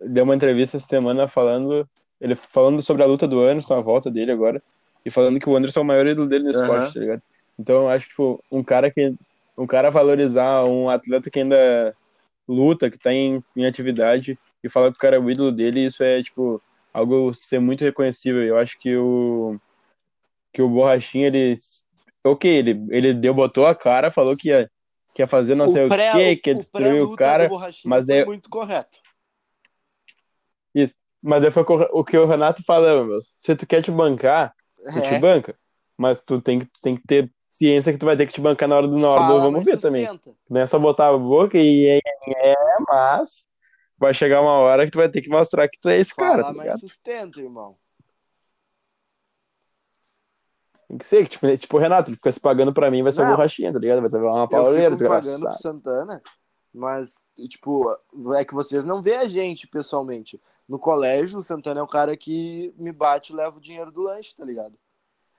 deu uma entrevista essa semana falando, ele falando sobre a luta do Anderson, a volta dele agora, e falando que o Anderson é o maior ídolo dele no uhum. esporte, tá ligado? Então eu acho, tipo, um cara que. Um cara valorizar um atleta que ainda luta, que tá em, em atividade, e falar que o cara é o ídolo dele, isso é, tipo, algo ser muito reconhecível. Eu acho que o. Que o Borrachinha, ele ok, ele, ele deu, botou a cara, falou que ia, que ia fazer não o sei pré, o quê, que ia destruir o, cara, mas daí... muito correto. Isso, mas daí foi o que o Renato falou, meu, se tu quer te bancar, tu te é. banca, mas tu tem, tu tem que ter ciência que tu vai ter que te bancar na hora do, na hora Fala, do vamos ver também. Não é só botar a boca e é, é, mas vai chegar uma hora que tu vai ter que mostrar que tu é esse Fala, cara, tá ligado? mas sustenta, irmão. Tem que ser, tipo, tipo o Renato, ele fica se pagando pra mim, vai ser uma borrachinha, tá ligado? Vai ter uma pauleira, Eu fico pagando pro Santana, mas, tipo, é que vocês não vê a gente pessoalmente. No colégio, o Santana é o cara que me bate e leva o dinheiro do lanche, tá ligado?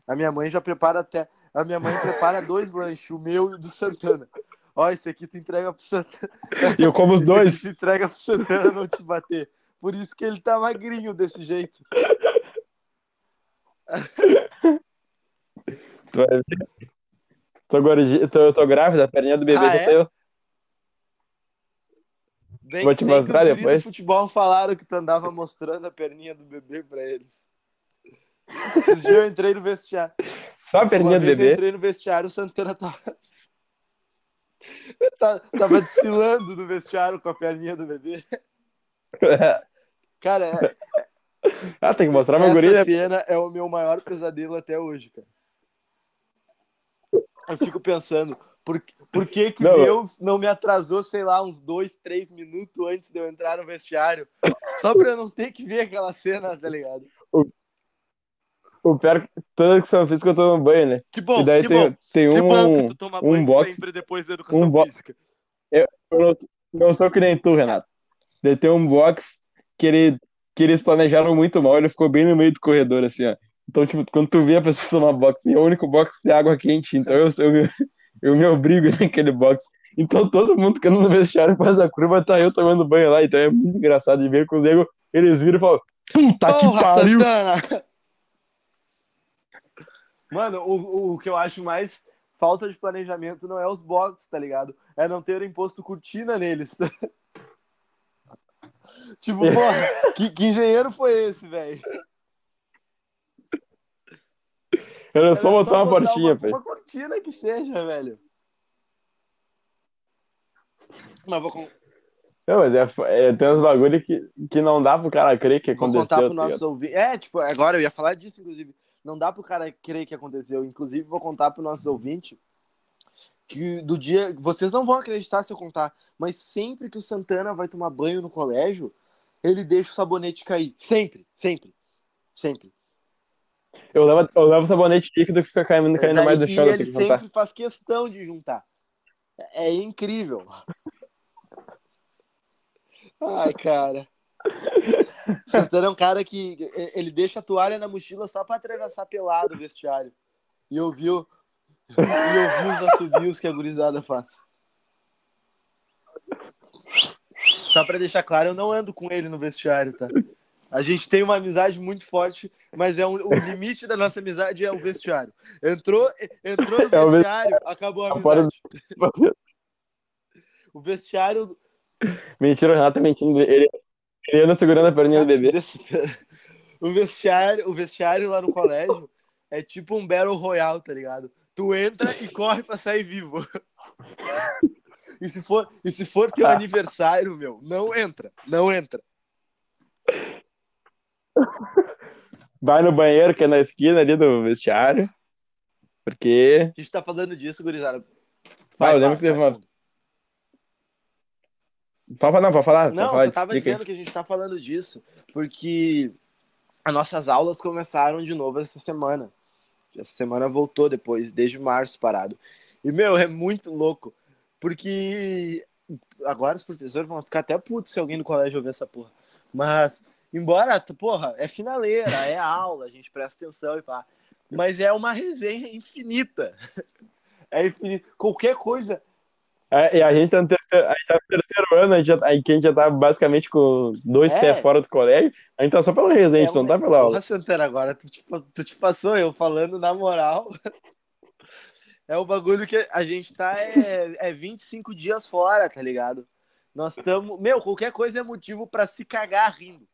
A minha mãe já prepara até. A minha mãe prepara dois [laughs] lanches, o meu e o do Santana. Ó, esse aqui tu entrega pro Santana. Eu como os [laughs] dois. Tu entrega pro Santana não te bater. Por isso que ele tá magrinho desse jeito. [laughs] Tu vai ver. Tô, gordi... tô, tô grávida, a perninha do bebê ah, já é? saiu. Bem, Vou te mostrar depois. Futebol falaram que tu andava mostrando a perninha do bebê pra eles. Esses dias eu entrei no vestiário. Só a perninha do bebê? Eu entrei no vestiário, o Santana tava. [laughs] tava desfilando no vestiário com a perninha do bebê. Cara, é... ah, tem que mostrar meu guri. Essa cena é o meu maior pesadelo até hoje, cara eu fico pensando, por, por que, que não. Deus não me atrasou, sei lá, uns dois, três minutos antes de eu entrar no vestiário? Só pra eu não ter que ver aquela cena, tá ligado? O, o pior, toda educação física eu tomo banho, né? Que bom, e daí que tem, bom. Tem que um, bom que tu toma um banho box, sempre depois da educação um física. Eu, eu não, não sou que nem tu, Renato. Daí tem um box que, ele, que eles planejaram muito mal, ele ficou bem no meio do corredor, assim, ó. Então, tipo, quando tu vê a pessoa [laughs] tomar boxe, é o único box de água quente, então eu, eu, eu me obrigo [laughs] naquele box. Então todo mundo que anda no vestiário faz a curva, tá eu tomando banho lá, então é muito engraçado de ver com os nego, eles viram e falam, puta Porra, que pariu! Santana! Mano, o, o que eu acho mais falta de planejamento não é os boxes, tá ligado? É não terem posto cortina neles. [laughs] tipo, porra, que, que engenheiro foi esse, velho? Era, Era só botar só uma botar portinha, uma, uma cortina que seja, velho. Mas vou com... Não, mas é, é, tem uns bagulho que, que não dá pro cara crer que aconteceu. Vou contar pro nosso ouvinte. É, tipo, agora eu ia falar disso, inclusive. Não dá pro cara crer que aconteceu. Inclusive, vou contar pro nosso ouvinte que do dia. Vocês não vão acreditar se eu contar, mas sempre que o Santana vai tomar banho no colégio, ele deixa o sabonete cair. Sempre, sempre, sempre. Eu levo, eu levo sabonete líquido que fica caindo, caindo mais do chão. E ele sempre faz questão de juntar. É incrível. [laughs] Ai, cara. [laughs] [laughs] Santana é um cara que ele deixa a toalha na mochila só para atravessar pelado o vestiário. E ouvir, e ouvir os assobios que a gurizada faz. Só para deixar claro, eu não ando com ele no vestiário, tá? A gente tem uma amizade muito forte, mas é um, o limite da nossa amizade é o vestiário. Entrou, entrou no é vestiário, acabou a amizade. [laughs] O vestiário. Mentira, o Renato tá mentindo. Ele, anda segurando a perninha do bebê. [laughs] O vestiário, o vestiário lá no colégio é tipo um Battle Royale, tá ligado? Tu entra e corre pra sair vivo. [laughs] E se for, e se for teu [laughs] aniversário, meu, não entra, não entra. Vai no banheiro, que é na esquina ali do vestiário. Porque. A gente tá falando disso, gurizada. Vai, ah, eu lembro que teve uma. Fala, não, pode falar. Não, falar, eu tava dizendo que a gente tá falando disso, porque as nossas aulas começaram de novo essa semana. Essa semana voltou depois, desde março parado. E, meu, é muito louco, porque agora os professores vão ficar até putos se alguém no colégio ouvir essa porra. Mas, embora, porra, é finaleira, é aula, a gente presta atenção e pá. Mas é uma resenha infinita. [laughs] É infinito. Qualquer coisa é, e a gente tá no terceiro, a gente tá no terceiro ano, a gente, já, a gente já tá basicamente com dois é. pés fora do colégio. A gente tá só pela resenha, a gente é, não tá pela aula. Santana, agora tu te, tu te passou, eu falando na moral. [laughs] É o bagulho que a gente tá é, é 25 dias fora, tá ligado? Nós estamos. Meu, qualquer coisa é motivo para se cagar rindo.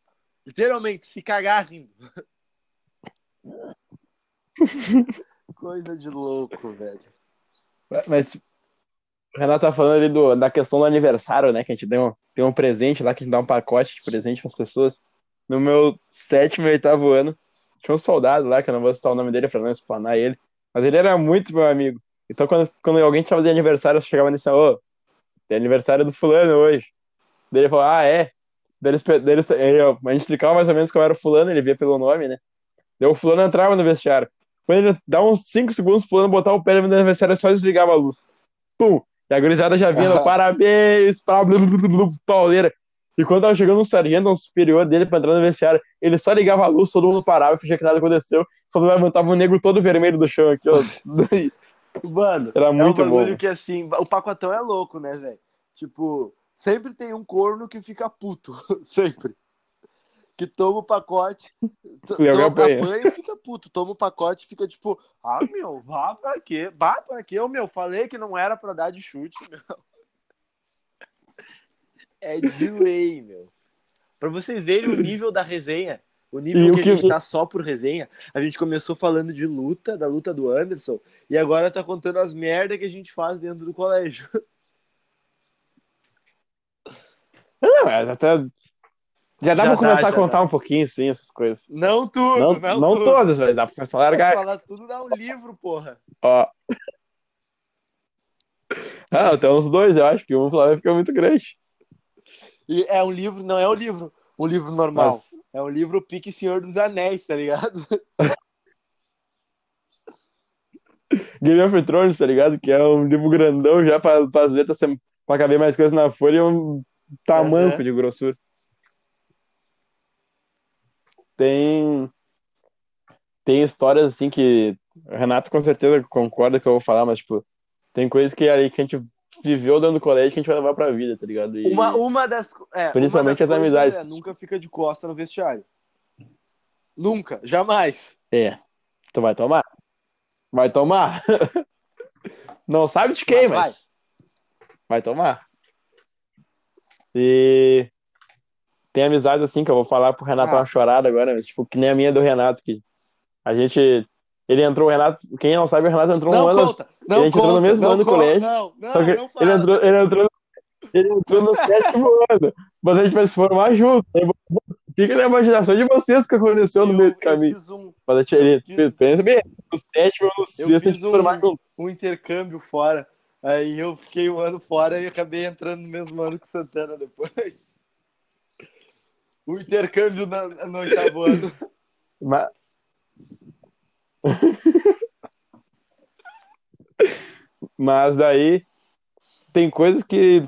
Literalmente, se cagar rindo. [laughs] coisa de louco, velho. Mas o Renato tá falando ali do, da questão do aniversário, né? Que a gente um, tem um presente lá, que a gente dá um pacote de presente para as pessoas. No meu sétimo e oitavo ano, tinha um soldado lá, que eu não vou citar o nome dele para não explanar ele, mas ele era muito meu amigo. Então, quando, quando alguém tava de aniversário, eu chegava nesse, ô, oh, tem aniversário do fulano hoje. Daí ele falou, ah, é? Daí ele, daí a gente explicava mais ou menos como era o fulano, ele via pelo nome, né? Daí o fulano entrava no vestiário. Quando ele dá uns 5 segundos, o fulano botar o pé no aniversário, só desligava a luz. Pum! E a gurizada já vinha, parabéns, pra pauleira. E quando tava chegando um sargento, um superior dele pra entrar no vestiário, ele só ligava a luz, todo mundo parava, fingia que nada aconteceu, só levantava o um negro todo vermelho do chão aqui, ó. [laughs] Mano, era muito é um bagulho bom. que assim, o pacotão é louco, né, velho? Tipo, sempre tem um corno que fica puto, [laughs] sempre que toma o pacote, [laughs] toma, apanha. e fica puto, toma o pacote e fica tipo, ah, meu, vá pra quê? Vá pra quê? Eu, meu, falei que não era pra dar de chute, [laughs] meu. É de lei, meu. Pra vocês verem o nível da resenha, o nível que, que a gente tá só por resenha, a gente começou falando de luta, da luta do Anderson, e agora tá contando as merdas que a gente faz dentro do colégio. [laughs] Não, mas até já dá já pra começar dá, a contar dá. um pouquinho, sim, essas coisas. Não tudo, não, não, não tudo. todas, velho. Dá pra começar a largar. falar tudo dá um livro, porra. Ó. [laughs] Ah, tem uns dois, eu acho que um vai ficar muito grande. E é um livro, não é um livro, um livro normal. Mas... É um livro Pique Senhor dos Anéis, tá ligado? [laughs] Game of Thrones, tá ligado? Que é um livro grandão já pra, pra as letras, pra caber mais coisas na folha e um tamanco uhum. de grossura tem tem histórias assim que o Renato com certeza concorda que eu vou falar, mas tipo, tem coisas que aí que a gente viveu dentro do colégio que a gente vai levar pra vida, tá ligado? E, uma, uma das. É, principalmente uma das as amizades. É, nunca fica de costa no vestiário. Nunca, jamais. É. Tu vai tomar? Vai tomar? [laughs] Não sabe de quem, mas. mas... Vai. vai tomar. E tem amizade assim que eu vou falar pro Renato ah. uma chorada agora, mas, tipo, que nem a minha do Renato, que a gente. Ele entrou, o Renato, quem não sabe, o Renato entrou não um ano. Conta, não ele entrou no mesmo ano do colégio. Não, não, não ele entrou, ele entrou, ele entrou no sétimo [laughs] ano. Mas a gente vai se formar junto. Fica na imaginação de vocês o que aconteceu eu, no meio do caminho. Um, mas ele fiz, pensa bem, no sétimo ou no sexto a gente se formar um, junto. Um intercâmbio fora. Aí eu fiquei um ano fora e acabei entrando no mesmo ano que Santana depois o intercâmbio na, no oitavo ano. Mas... [laughs] Mas daí tem coisas que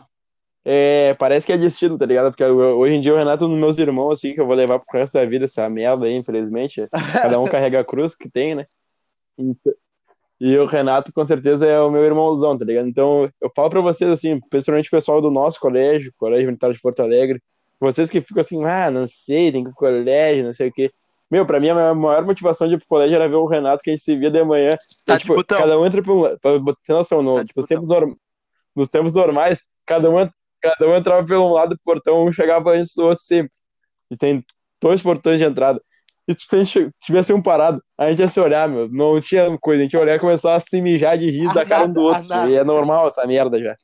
é, parece que é destino, tá ligado? Porque hoje em dia o Renato, nos meus irmãos, assim, que eu vou levar pro resto da vida essa merda aí, infelizmente. Cada um carrega a cruz que tem, né? Então, e o Renato, com certeza, é o meu irmãozão, tá ligado? Então, eu falo pra vocês, assim, principalmente o pessoal do nosso colégio, Colégio Militar de Porto Alegre, vocês que ficam assim, ah, não sei, tem que ir pro colégio, não sei o quê. Meu, pra mim, a maior motivação de ir pro colégio era ver o Renato, que a gente se via de manhã. Tá, tipo, cada um entra pra um lado. Pra ter noção, no, tá nos, tempos norm... nos tempos normais, cada um, cada um entrava pelo um lado do portão, um chegava antes do outro sempre. E tem dois portões de entrada. E se a gente tivesse um parado, a gente ia se olhar, meu. Não tinha coisa, a gente ia olhar e começar a se mijar de rir da cara um do outro. E é normal essa merda já.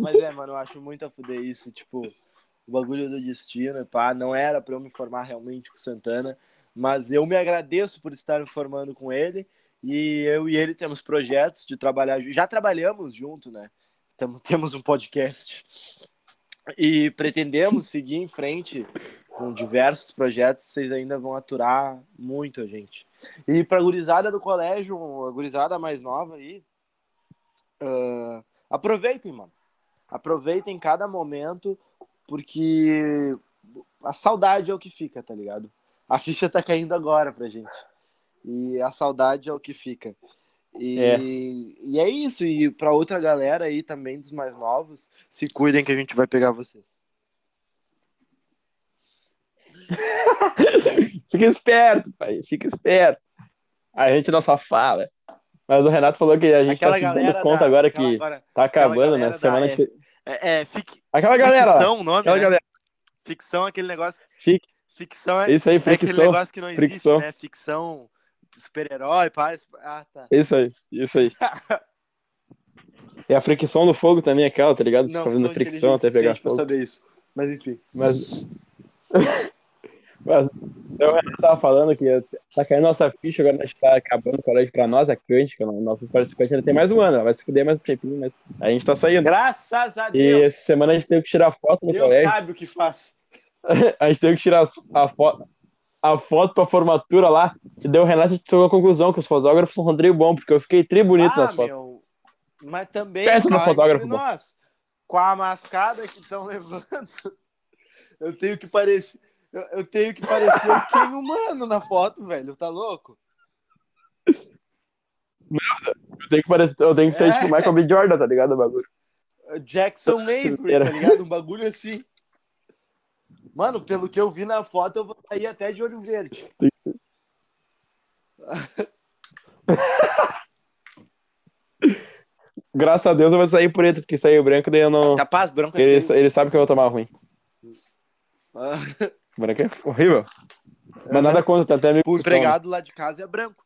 Mas é, mano, eu acho muito a fuder isso, tipo, o bagulho do destino, pá, não era para eu me formar realmente com o Santana, mas eu me agradeço por estar me formando com ele, e eu e ele temos projetos de trabalhar, já trabalhamos junto, né? [laughs] temos um podcast e pretendemos seguir em frente com diversos projetos, vocês ainda vão aturar muito a gente. E para a gurizada do colégio, a gurizada mais nova aí, uh, aproveitem, mano. Aproveitem cada momento, porque a saudade é o que fica, tá ligado? A ficha tá caindo agora pra gente. E a saudade é o que fica. E é, e é isso. E para outra galera aí também, dos mais novos, se cuidem que a gente vai pegar vocês. [laughs] fica esperto, pai. Fica esperto. A gente não só fala. Mas o Renato falou que a gente aquela tá se dando conta da, agora que agora, tá acabando, né? Semana da, é, é, fic, aquela galera. Ficção, o nome, aquela né? galera. Ficção, aquele negócio. Fic, ficção é, isso aí, ficção, é aquele negócio que não existe, né? Ficção, super-herói, paz. Ah, tá. Isso aí, isso aí. [laughs] é a fricção do fogo também, aquela, tá ligado? Não, fazendo fricção até pegar fogo. saber isso. Mas enfim. Mas. [laughs] Mas então, o Renato tava falando que tá caindo nossa ficha, agora a gente tá acabando o colégio pra nós, a Cântica, nosso participante ainda tem mais um ano, vai se fuder mais um tempinho, mas a gente tá saindo. Graças a Deus! E essa semana a gente teve que tirar foto no Deus colégio. sabe o que faz. [laughs] a gente teve que tirar a foto, a foto pra formatura lá, e deu o Renato chegou a conclusão que os fotógrafos são Rodrigo bom, porque eu fiquei tri bonito ah, nas fotos. Meu, mas também, no fotógrafo nós, com a mascada que estão levando, [laughs] eu tenho que parecer eu, eu tenho que parecer o Ken humano na foto, velho. Tá louco? eu tenho que, parecer, eu tenho que ser é. tipo Michael B. Jordan, tá ligado? O bagulho. Jackson [laughs] Avery, tá ligado? Um bagulho assim. Mano, pelo que eu vi na foto, eu vou sair até de olho verde. [laughs] Graças a Deus eu vou sair preto, porque saiu branco, daí eu não. Capaz, branco é ele, ele sabe que eu vou tomar ruim. Branco é horrível. Mas é, nada contra, tá até meio. O empregado lá de casa é branco.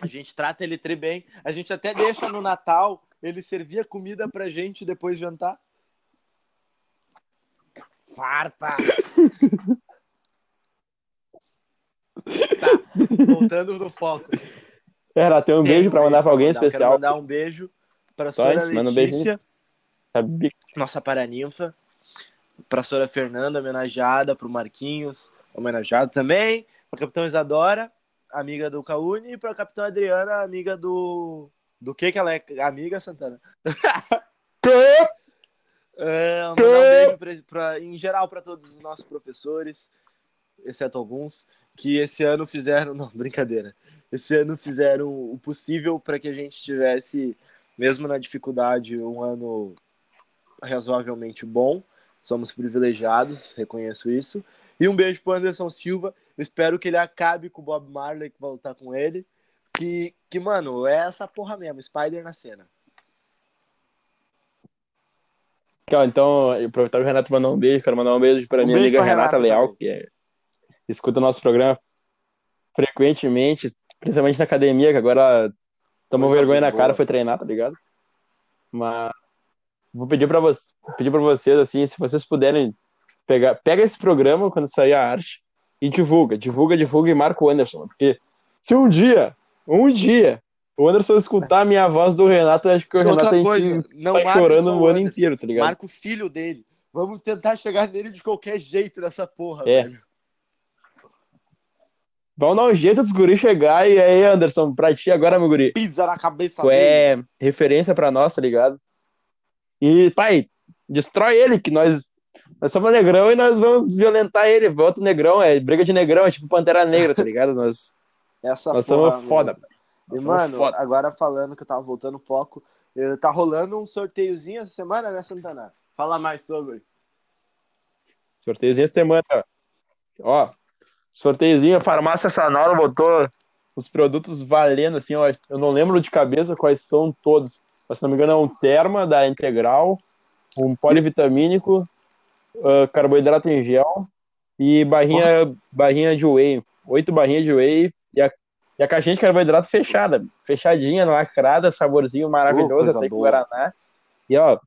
A gente trata ele tri bem. A gente até deixa no Natal ele servia comida pra gente depois de jantar. Farpas! tá, voltando no foco. Era, tem um tem beijo pra mandar pra alguém mandar. especial. Quero mandar um beijo pra Só senhora Letícia, um beijo. nossa paraninfa para a senhora Fernanda, homenageada, para o Marquinhos, homenageado também, para a capitã Isadora, amiga do Caune, e para a capitã Adriana, amiga do. Do que que ela é? Amiga, Santana? [laughs] é, um beijo pra, pra, em geral para todos os nossos professores, exceto alguns, que esse ano fizeram. [laughs] Não, brincadeira. Esse ano fizeram o possível para que a gente tivesse, mesmo na dificuldade, um ano razoavelmente bom somos privilegiados, reconheço isso. E um beijo pro Anderson Silva. espero que ele acabe com o Bob Marley, que vai lutar com ele. Que, que, mano, é essa porra mesmo, Spider na cena. Então, aproveitar que o Renato mandou um beijo, quero mandar um beijo para um minha amiga Renata, Renata Leal, também. que é, escuta o nosso programa frequentemente, principalmente na academia, que agora tomou vergonha na cara, foi treinar, tá ligado? Mas vou pedir para você, pedir para vocês assim, se vocês puderem pegar, pega esse programa quando sair a arte e divulga, divulga, divulga e marca o Anderson, porque se um dia, um dia o Anderson escutar a minha voz do Renato, acho que o Outra Renato coisa, não sai chorando o ano inteiro, tá ligado? Marca o filho dele. Vamos tentar chegar nele de qualquer jeito nessa porra, é. velho. Vamos dar um jeito dos guris chegar e aí, Anderson, pra ti agora, meu guri. Pisa na cabeça tu é referência pra nós, tá ligado? E, pai, destrói ele, que nós, nós somos negrão e nós vamos violentar ele. Outro negrão, é briga de negrão, é tipo Pantera Negra, tá ligado? Nós, [laughs] Essa nós porra, somos foda, mano. pai. E, Nós mano, foda. agora falando que eu tava voltando o foco, eh, tá rolando um sorteiozinho essa semana, né, Santana? Fala mais sobre. Sorteiozinho essa semana. Ó, sorteiozinho, a farmácia Sanoro botou os produtos valendo, assim, ó. Eu não lembro de cabeça quais são todos. Se não me engano, é um terma da Integral, um polivitamínico, ah, carboidrato em gel e barrinha, barrinha de whey. Oito barrinhas de whey e a, e a caixinha de carboidrato fechada. Fechadinha, lacrada, saborzinho maravilhoso, coisa essa aí com boa. Guaraná. E, ó,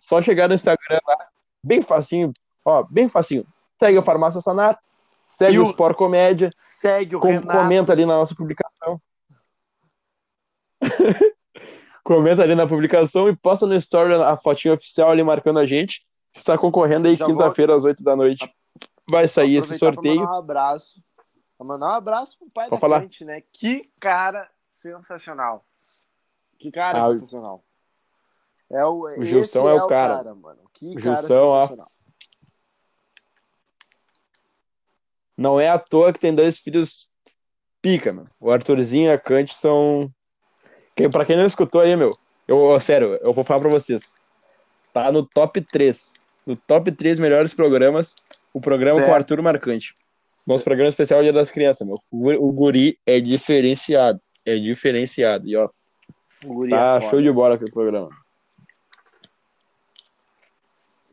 só chegar no Instagram lá, bem facinho, ó, bem facinho. Segue a Farmácia Sanato, segue E o o- Sport Comédia, Segue o com- Renato. comenta ali na nossa publicação. [laughs] comenta ali na publicação e posta no story a fotinha oficial ali marcando a gente. Está concorrendo aí vou- quinta-feira às 8 da noite. Vai sair esse pra sorteio. Mandar um abraço. Pra mandar um abraço pro pai Pode da falar. Né? Que cara sensacional. Que cara Ah, o- sensacional. É o, esse Gilson é o cara. mano. Que O cara Gilson, ó. sensacional. Não é à toa que tem dois filhos pica, mano. O Arthurzinho e a Cante são. Quem, pra quem não escutou aí, meu, eu, sério, eu vou falar pra vocês. Tá no top 3. No top 3 melhores programas, o programa Certo. com o Arthur Marcante. Nosso programa especial Dia das Crianças, meu. O guri- o é diferenciado. É diferenciado. E ó, O tá é show de bola aquele programa.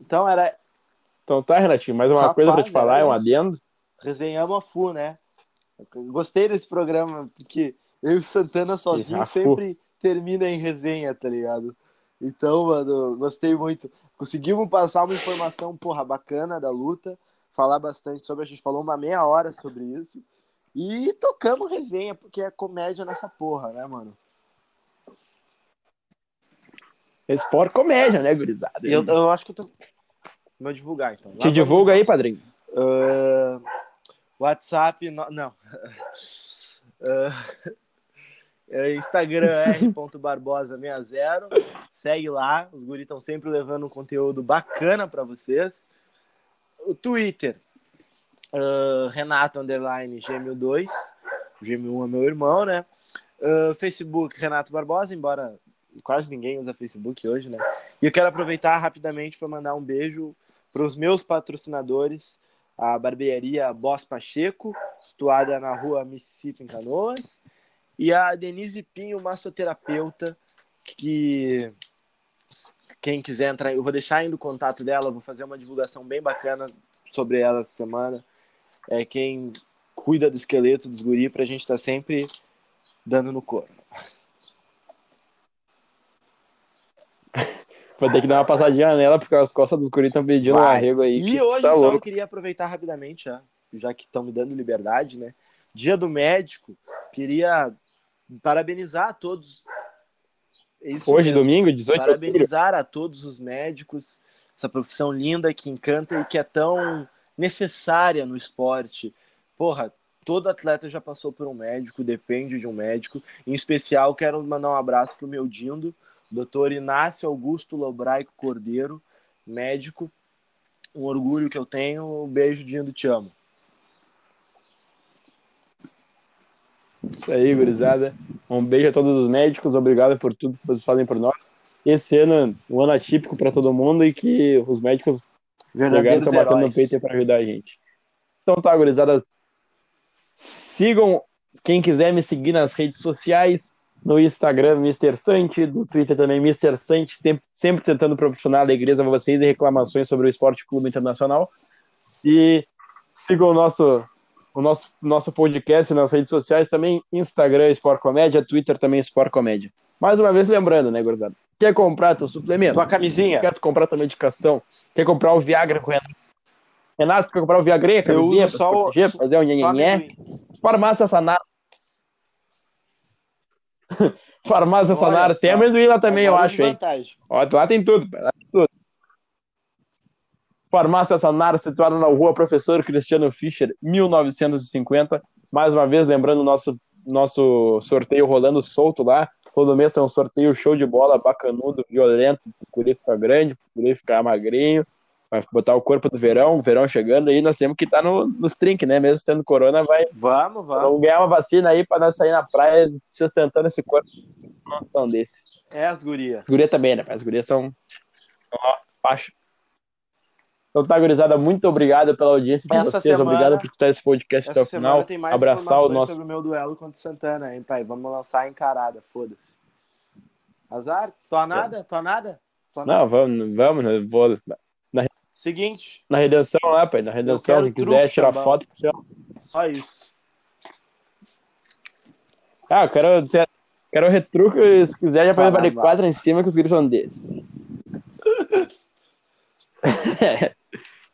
Então era Então tá, Renatinho, mais uma Rapaz, coisa pra te falar, é um adendo. resenhamos a FU, né? Gostei desse programa, porque eu e o Santana sozinho sempre termina em resenha, tá ligado? Então, mano, gostei muito. Conseguimos passar uma informação, porra, bacana da luta, falar bastante sobre, a gente falou uma meia hora sobre isso. E tocamos resenha, porque é comédia nessa porra, né, mano? Sport comédia, né, gurizada? Eu, eu acho que eu tô. Vou divulgar, então. Lá Te divulga aí, padrinho. Ah, WhatsApp, no- não. É [laughs] Instagram r.barbosa60. Segue lá, os guris estão sempre levando um conteúdo bacana para vocês. O Twitter, ah, Renato Underline Gêmeo 2. O Gêmeo 1 é meu irmão, né? Ah, Facebook, Renato Barbosa, embora quase ninguém usa Facebook hoje, né? E eu quero aproveitar rapidamente para mandar um beijo para os meus patrocinadores, a barbearia Boss Pacheco, situada na rua Mississippi, em Canoas, e a Denise Pinho, massoterapeuta, que quem quiser entrar, eu vou deixar ainda o contato dela, vou fazer uma divulgação bem bacana sobre ela essa semana. É quem cuida do esqueleto dos guri pra gente estar sempre dando no corpo. [laughs] Vou ter que dar uma passadinha nela, porque as costas dos guris estão pedindo um Vai. arrego aí. E hoje tá só eu louco. queria aproveitar rapidamente, já, já que estão me dando liberdade, né? Dia do médico, queria parabenizar a todos. É Isso Hoje, mesmo, domingo, 18 de outubro. parabenizar a todos os médicos, essa profissão linda que encanta e que é tão necessária no esporte. Porra, todo atleta já passou por um médico, depende de um médico. Em especial, quero mandar um abraço pro meu dindo, Dr. Inácio Augusto Lobraico Cordeiro, médico. Um orgulho que eu tenho. Um beijo, Dindo, te amo. Isso aí, gurizada. Um beijo a todos os médicos, obrigado por tudo que vocês fazem por nós. Esse ano, um ano atípico para todo mundo e que os médicos Verdadeiros estão batendo no peito para ajudar a gente. Então tá, gurizada. Sigam quem quiser me seguir nas redes sociais, no Instagram, Mr. Sante, no Twitter também, Mr. Sante, sempre, tentando proporcionar alegrias a vocês e reclamações sobre o Esporte Clube Internacional. E sigam o nosso, o nosso, nosso podcast nas redes sociais também, Instagram Sport Comédia, Twitter também Sport Comédia. Mais uma vez lembrando, né, gurizada? Quer comprar teu suplemento? Tua camisinha. Quer comprar tua medicação? Quer comprar o Viagra com o Renato? Renato, quer comprar o Viagra, Eu camisinha, uso pra só o- proteger, pra fazer um nhenhenhé? Farmácia Sanara. [laughs] Farmácia Olha Sanara. Tem amendoim lá também, eu Agora acho, hein? Ó, lá tem tudo, lá tem tudo. Farmácia Sanara, situada na rua Professor Cristiano Fischer, 1950. Mais uma vez, lembrando o nosso, nosso sorteio rolando solto lá. Todo mês tem um sorteio show de bola, bacanudo, violento, pro guri ficar grande, pro guri ficar magrinho, vai botar o corpo do verão, o verão chegando aí, nós temos que estar tá no, nos trinques, né? Mesmo tendo corona, vai. Vamos, vamos. Vamos ganhar uma vacina aí para nós sair na praia sustentando esse corpo. Não desse. É as gurias. As gurias também, né? As gurias são. Ó, baixo. Então tá, gurizada, muito obrigado pela audiência de vocês. Semana, obrigado por estar esse podcast até o final. Tem mais Abraçar o nosso. sobre o meu duelo contra o Santana, hein, pai? Vamos lançar a encarada, foda-se. Azar? Tô nada? Tô nada? Tô Não, vamos, vamos, né? vou. Na... Seguinte. Na redenção lá, pai. Na redenção, se quiser tirar tá foto, só isso. Ah, eu quero, quero retruco, se quiser, já pode bater quatro em cima que os gritos são deles. [laughs] [laughs]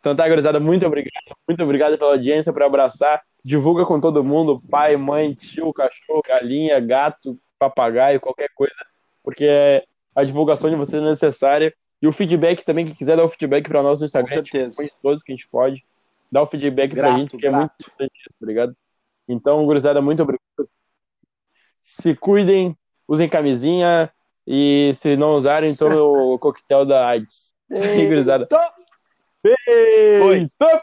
Então tá, gurizada, muito obrigado. Muito obrigado pela audiência, por abraçar. Divulga com todo mundo, pai, mãe, tio, cachorro, galinha, gato, papagaio, qualquer coisa, porque a divulgação de vocês é necessária. E o feedback também, quem quiser dar o feedback para nós no Instagram, com certeza. A todos que a gente pode. Dá o feedback grato, pra gente, que grato. é muito importante isso, obrigado. Então, gurizada, muito obrigado. Se cuidem, usem camisinha e se não usarem, tomem o coquetel da AIDS. Isso [laughs] aí, gurizada. Feito!